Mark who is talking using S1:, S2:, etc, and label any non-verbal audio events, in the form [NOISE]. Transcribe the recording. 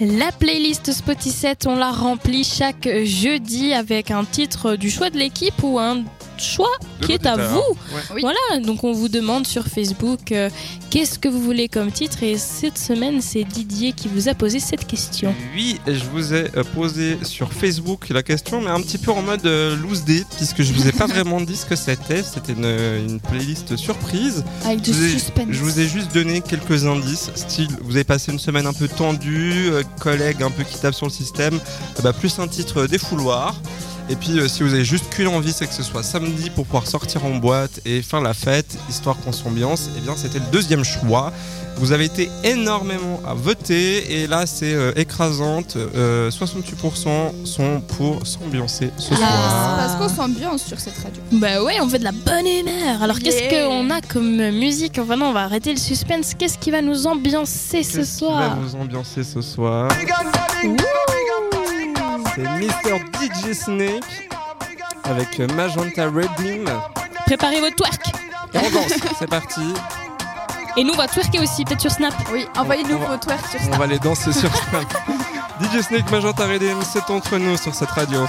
S1: La playlist Spotify, on la remplit chaque jeudi avec un titre du choix de l'équipe ou un choix
S2: De
S1: qui est à vous.
S2: Ouais.
S3: Oui.
S1: Voilà, donc on vous demande sur Facebook euh, qu'est-ce que vous voulez comme titre et cette semaine c'est Didier qui vous a posé cette question.
S2: Oui, et je vous ai euh, posé sur Facebook la question, mais un petit peu en mode euh, loose day, puisque je vous ai pas [LAUGHS] vraiment dit ce que c'était. C'était une, une playlist surprise.
S3: Avec du
S2: Je vous ai-
S3: suspense.
S2: Je vous ai juste donné quelques indices, style vous avez passé une semaine un peu tendue, euh, collègues un peu qui tapent sur le système, euh, bah, plus un titre euh, défouloir. Et puis euh, si vous avez juste qu'une envie, c'est que ce soit samedi pour pouvoir sortir en boîte et faire la fête, histoire qu'on s'ambiance, et bien c'était le deuxième choix. Vous avez été énormément à voter et là c'est euh, écrasante, euh, 68% sont pour s'ambiancer ce
S3: Ah,
S2: soir.
S3: parce qu'on s'ambiance sur cette radio.
S1: Bah ouais, on fait de la bonne humeur. Alors qu'est-ce qu'on a comme musique Enfin non, on va arrêter le suspense. Qu'est-ce qui va nous ambiancer ce
S2: Qu'est-ce qui va
S1: soir
S2: vous ambiancer ce soir C'est Mr. DJ Snake avec Magenta Redeem.
S1: Préparez votre twerk.
S2: Et on danse, c'est parti.
S1: Et nous on va twerker aussi, peut-être sur Snap.
S3: Oui, envoyez-nous
S2: On
S3: vos twerks sur
S2: On
S3: Snap.
S2: va les danser sur Snap. [LAUGHS] DJ Snake, Magenta Redeem, c'est entre nous sur cette radio.